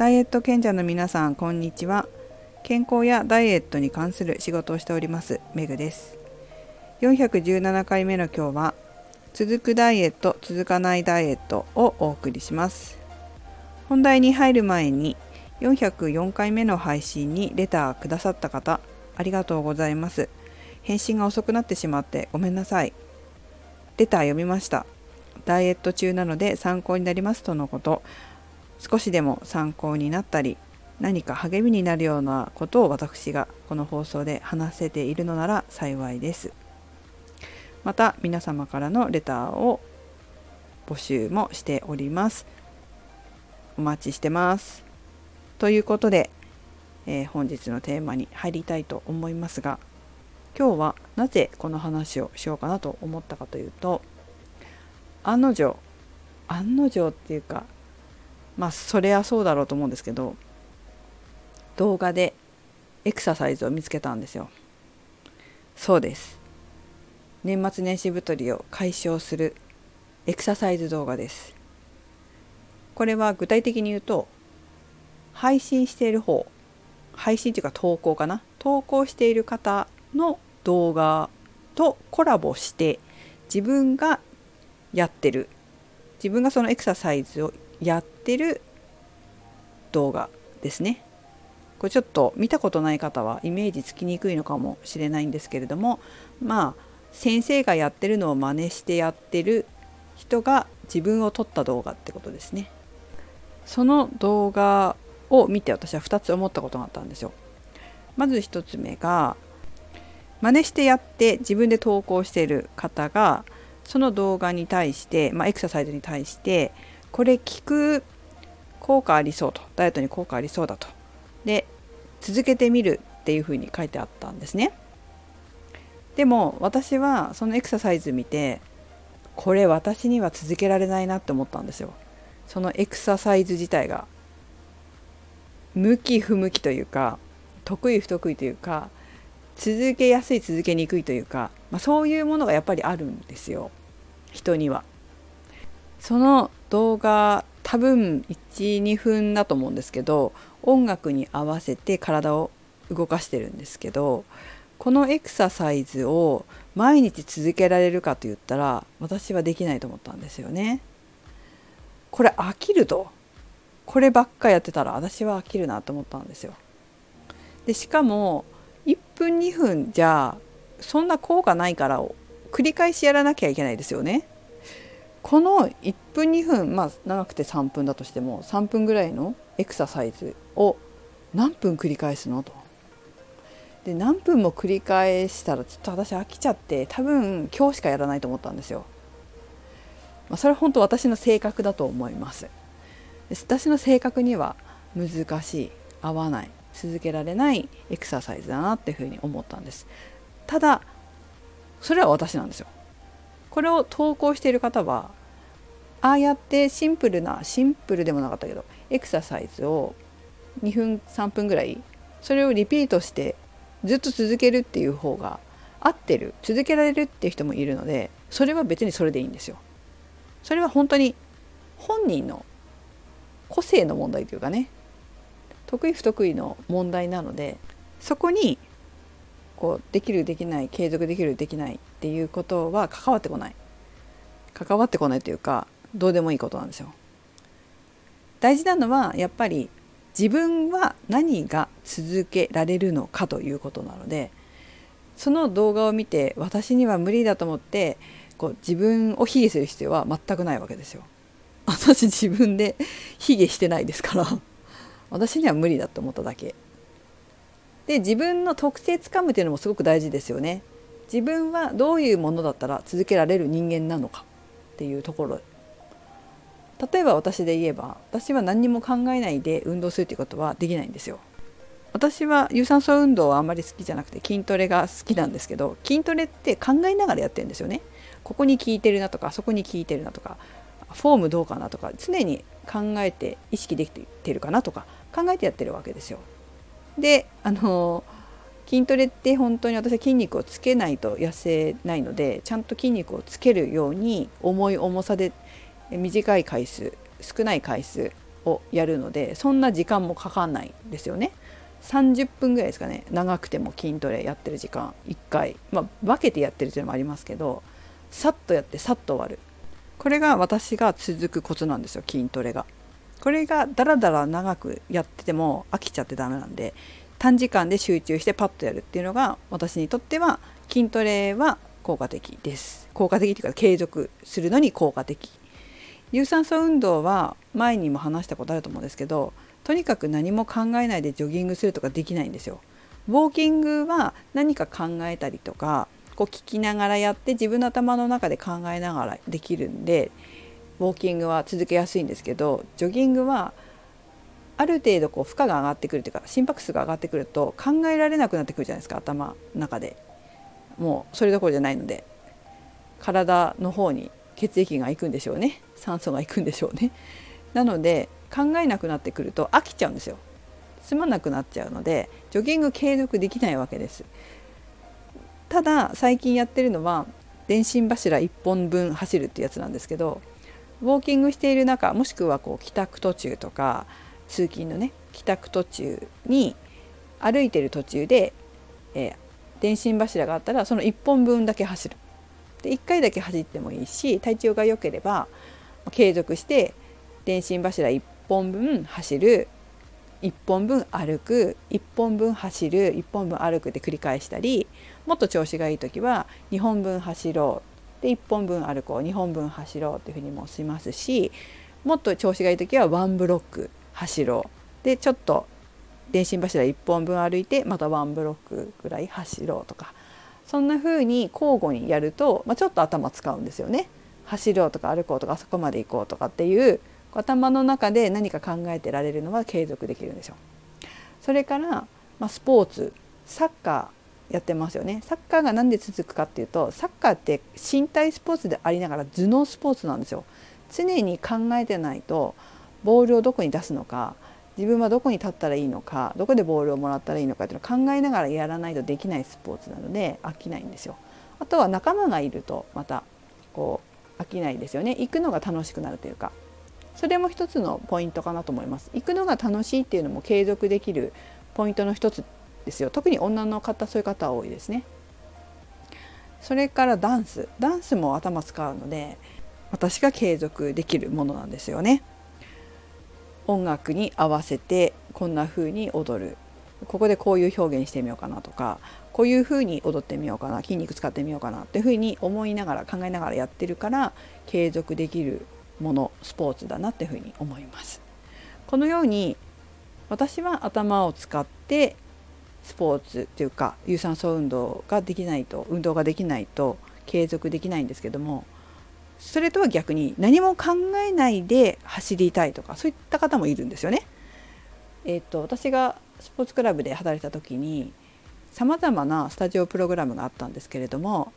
ダイエット賢者の皆さんこんにちは。健康やダイエットに関する仕事をしておりますメグです。417回目の今日は続くダイエット続かないダイエットをお送りします。本題に入る前に404回目の配信にレターくださった方ありがとうございます。返信が遅くなってしまってごめんなさい。レター読みました。ダイエット中なので参考になりますとのこと。少しでも参考になったり何か励みになるようなことを私がこの放送で話せているのなら幸いです。また皆様からのレターを募集もしております。お待ちしてます。ということで、えー、本日のテーマに入りたいと思いますが今日はなぜこの話をしようかなと思ったかというと案の定案の定っていうかまあそれはそうだろうと思うんですけど動画でエクササイズを見つけたんですよ。そうです。年末年始太りを解消するエクササイズ動画です。これは具体的に言うと配信している方配信というか投稿かな？投稿している方の動画とコラボして自分がやってる自分がそのエクササイズをやってる動画ですね。これちょっと見たことない方はイメージつきにくいのかもしれないんですけれどもまあ先生がやってるのを真似してやってる人が自分を撮った動画ってことですね。その動画を見て私は2つ思ったことがあったんですよ。まず1つ目が真似してやって自分で投稿している方がその動画に対して、まあ、エクササイズに対してこれ聞く効果ありそうと。ダイエットに効果ありそうだと。で続けてみるっていうふうに書いてあったんですね。でも私はそのエクササイズ見てこれ私には続けられないなって思ったんですよ。そのエクササイズ自体が向き不向きというか得意不得意というか続けやすい続けにくいというか、まあ、そういうものがやっぱりあるんですよ。人には。その動画多分12分だと思うんですけど音楽に合わせて体を動かしてるんですけどこのエクササイズを毎日続けられるかと言ったら私はできないと思ったんですよね。これ飽きるとこればっかやってたら私は飽きるなと思ったんですよ。でしかも1分2分じゃそんな効果ないから繰り返しやらなきゃいけないですよね。この1分2分まあ長くて3分だとしても3分ぐらいのエクササイズを何分繰り返すのと。で何分も繰り返したらちょっと私飽きちゃって多分今日しかやらないと思ったんですよ。まあ、それは本当私の性格だと思います。私の性格には難しい合わない続けられないエクササイズだなっていうふうに思ったんです。ただそれは私なんですよ。これを投稿している方はああやってシンプルなシンプルでもなかったけどエクササイズを2分3分ぐらいそれをリピートしてずっと続けるっていう方が合ってる続けられるっていう人もいるのでそれは別にそれでいいんですよ。それは本当に本人の個性の問題というかね得意不得意の問題なのでそこにこうできるできない継続できるできないっていうことは関わってこない関わってこないというかどうでもいいことなんですよ。大事なのはやっぱり自分は何が続けられるのかということなのでその動画を見て私には無理だと思ってこう自分を卑下する必要は全くないわけですよ。私自分で卑下してないですから私には無理だと思っただけで自分の特性つかむっていうのもすごく大事ですよね。自分はどういうものだったら続けられる人間なのかっていうところ例えば私で言えば私は何にも考えないで運動するっていうことはできないんですよ。私は有酸素運動はあんまり好きじゃなくて筋トレが好きなんですけど筋トレって考えながらやってるんですよね。ここに効いてるなとかそこに効いてるなとかフォームどうかなとか常に考えて意識できてるかなとか考えてやってるわけですよ。であの筋トレって本当に私は筋肉をつけないと痩せないのでちゃんと筋肉をつけるように重い重さで短い回数少ない回数をやるのでそんな時間もかかんないんですよね。30分ぐらいですかね長くても筋トレやってる時間1回まあ分けてやってるっていうのもありますけどさっとやってさっと終わるこれが私が続くコツなんですよ筋トレが。これがダラダラ長くやってても飽きちゃってダメなんで短時間で集中してパッとやるっていうのが私にとっては筋トレは効果的です効果的というか継続するのに効果的有酸素運動は前にも話したことあると思うんですけどとにかく何も考えないでジョギングするとかできないんですよ。ウォーキングは何か考えたりとかこう聞きながらやって自分の頭の中で考えながらできるんでウォーキングは続けやすいんですけどジョギングはある程度こう負荷が上がってくるというか心拍数が上がってくると考えられなくなってくるじゃないですか頭の中で。もうそれどころじゃないので。体の方に血液が行くんでしょうね。酸素が行くんでしょうね。なので考えなくなってくると飽きちゃうんですよ。つまなくなっちゃうのでジョギング継続できないわけです。ただ最近やってるのは電信柱1本分走るってやつなんですけどウォーキングしている中もしくはこう帰宅途中とか通勤のね帰宅途中に歩いてる途中で、えー、電信柱があったらその1本分だけ走る。で1回だけ走ってもいいし体調が良ければ継続して電信柱1本分走る1本分歩く1本分走る1本分歩くって繰り返したりもっと調子がいい時は2本分走ろうで1本分歩こう2本分走ろうっていうふうにもしますしもっと調子がいい時はワンブロック走ろうでちょっと電信柱1本分歩いてまたワンブロックぐらい走ろうとかそんな風に交互にやると、まあ、ちょっと頭使うんですよね。走ろうとか歩こうとかあそこまで行こうとかっていう頭の中で何か考えてられるのは継続できるんですよ。それから、まあ、スポーツサッカーやってますよねサッカーが何で続くかっていうとサッカーって身体スポーツでありながら頭脳スポーツなんですよ。常に考えてないとボールをどこに出すのか自分はどこに立ったらいいのかどこでボールをもらったらいいのかっていうのを考えながらやらないとできないスポーツなので飽きないんですよ。あとは仲間がいるとまたこう飽きないですよね行くのが楽しくなるというかそれも一つのポイントかなと思います行くのが楽しいっていうのも継続できるポイントの一つですよ。特に女の方そういう方多いですね。それからダンス。ダンスも頭使うので私が継続できるものなんですよね。音楽に合わせてこんな風に踊る。ここでこういう表現してみようかなとかこういう風に踊ってみようかな筋肉使ってみようかなっていう風に思いながら考えながらやってるから継続できるものスポーツだなっていう風に思います。このように私は頭を使ってスポーツっていうか有酸素運動ができないと運動ができないと継続できないんですけどもそれとは逆に何も考えないで走りたいとかそういった方もいるんですよね。えーと、私がスポーツクラブで働いた時にさまざまなスタジオプログラムがあったんですけれども、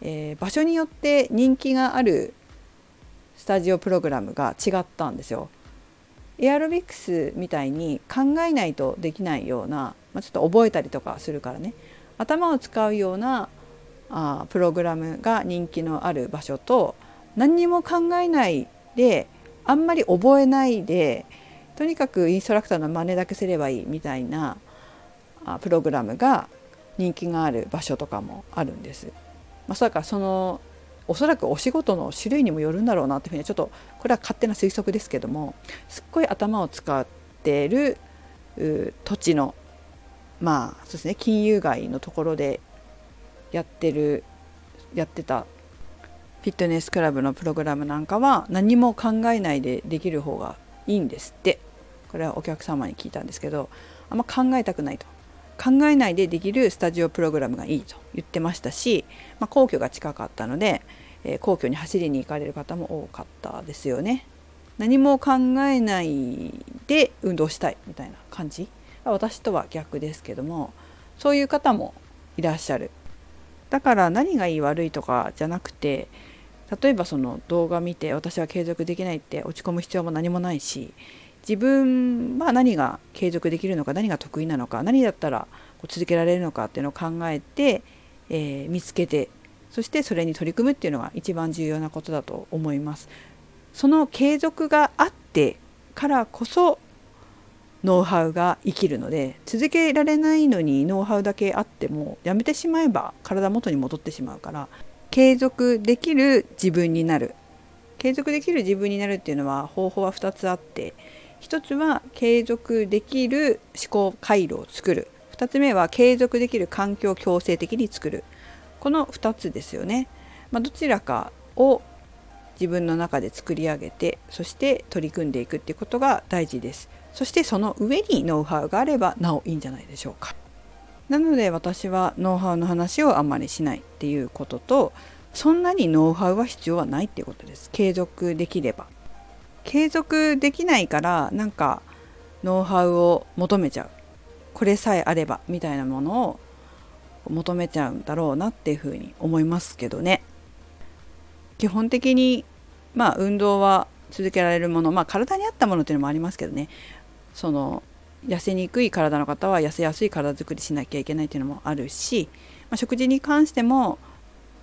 えー、場所によって人気があるスタジオプログラムが違ったんですよ。エアロビクスみたいに考えないとできないような、まあ、ちょっと覚えたりとかするからね頭を使うようなあプログラムが人気のある場所と何にも考えないであんまり覚えないでとにかくインストラクターの真似だけすればいいみたいなあプログラムが人気がある場所とかもあるんです。まあ、そかそのおそらくお仕事の種類にもよるんだろうなというふうにちょっとこれは勝手な推測ですけどもすっごい頭を使っている土地のまあそうですね金融街のところでやってるやってたフィットネスクラブのプログラムなんかは何も考えないでできる方がいいんですって。これはお客様に聞いたんですけどあんま考えたくないと。考えないでできるスタジオプログラムがいいと言ってましたし、まあ、皇居が近かったので、え、皇居に走りに行かれる方も多かったですよね。何も考えないで運動したいみたいな感じ私とは逆ですけどもそういう方もいらっしゃるだから何がいい悪いとかじゃなくて例えばその動画見て私は継続できないって落ち込む必要も何もないし自分は何が継続できるのか何が得意なのか何だったら続けられるのかっていうのを考えて、えー、見つけてそしてそれに取り組むっていうのが一番重要なことだと思います。その継続があってからこそノウハウが生きるので続けられないのにノウハウだけあってもやめてしまえば体元に戻ってしまうから継続できる自分になる。継続できる自分になるっていうのは方法は2つあって1つは継続できる思考回路を作る。2つ目は継続できる環境を強制的に作る。この2つですよね。まあ、どちらかを自分の中で作り上げてそして取り組んでいくっていうことが大事です。そしてその上にノウハウがあればなおいいんじゃないでしょうか。なので私はノウハウの話をあんまりしないっていうこととそんなにノウハウは必要はないっていうことです。継続できれば。継続できないからなんかノウハウを求めちゃう。これさえあればみたいなものを求めちゃうんだろうなっていうふうに思いますけどね。基本的にまあ運動は続けられるものまあ体に合ったものっていうのもありますけどね。その痩せにくい体の方は痩せやすい体づくりしなきゃいけないっていうのもあるし、まあ、食事に関しても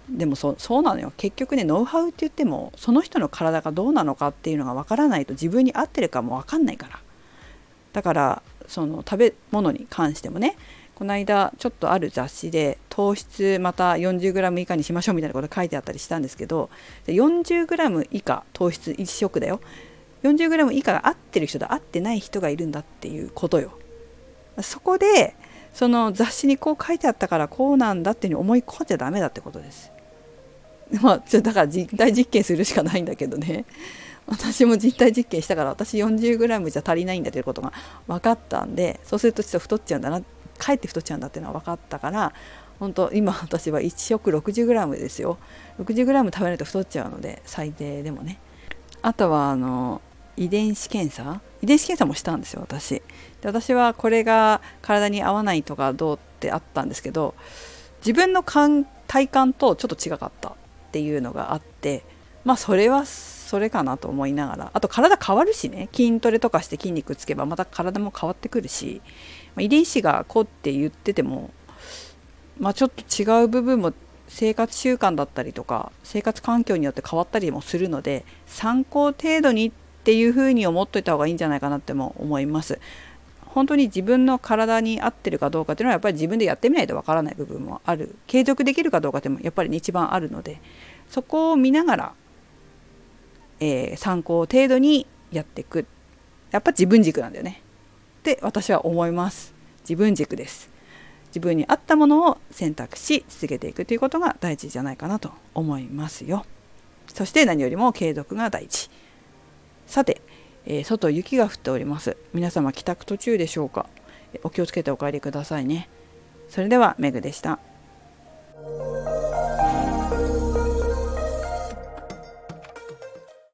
でもそそうなのよ。結局ねノウハウって言ってもその人の体がどうなのかっていうのがわからないと自分に合ってるかもわかんないから。だからその食べ物に関してもねこの間ちょっとある雑誌で糖質また 40g 以下にしましょうみたいなこと書いてあったりしたんですけど 40g 以下糖質1食だよ 40g 以下が合ってる人と合ってない人がいるんだっていうことよ。そこでその雑誌にこう書いてあったからこうなんだっていうふうに思い込んじゃダメだってことです。まあ、だから実体実験するしかないんだけどね私も実体実験したから私 40g じゃ足りないんだということが分かったんでそうするとちょっと太っちゃうんだなかえって太っちゃうんだっていうのは分かったから本当今私は1食 60g ですよ。60g 食べないと太っちゃうので最低でもね。あとはあの遺伝子検査？遺伝子検査もしたんですよ私。で私はこれが体に合わないとかどうってあったんですけど自分の体感とちょっと違かったっていうのがあってまあそれはそれかなと思いながら。あと体変わるしね。筋トレとかして筋肉つけばまた体も変わってくるし、遺伝子がこうって言っててもまあちょっと違う部分も生活習慣だったりとか生活環境によって変わったりもするので参考程度にっていうふうに思っといた方がいいんじゃないかなっても思います。本当に自分の体に合ってるかどうかっていうのはやっぱり自分でやってみないとわからない部分もある。継続できるかどうかってもやっぱり、一番あるのでそこを見ながら、えー、参考程度にやっていく。やっぱ自分軸なんだよね。って私は思います。自分軸です。自分に合ったものを選択し続けていくということが大事じゃないかなと思いますよ。そして何よりも継続が大事。さて、えー、外雪が降っております。皆様帰宅途中でしょうか？お気をつけてお帰りくださいね。それではメグでした。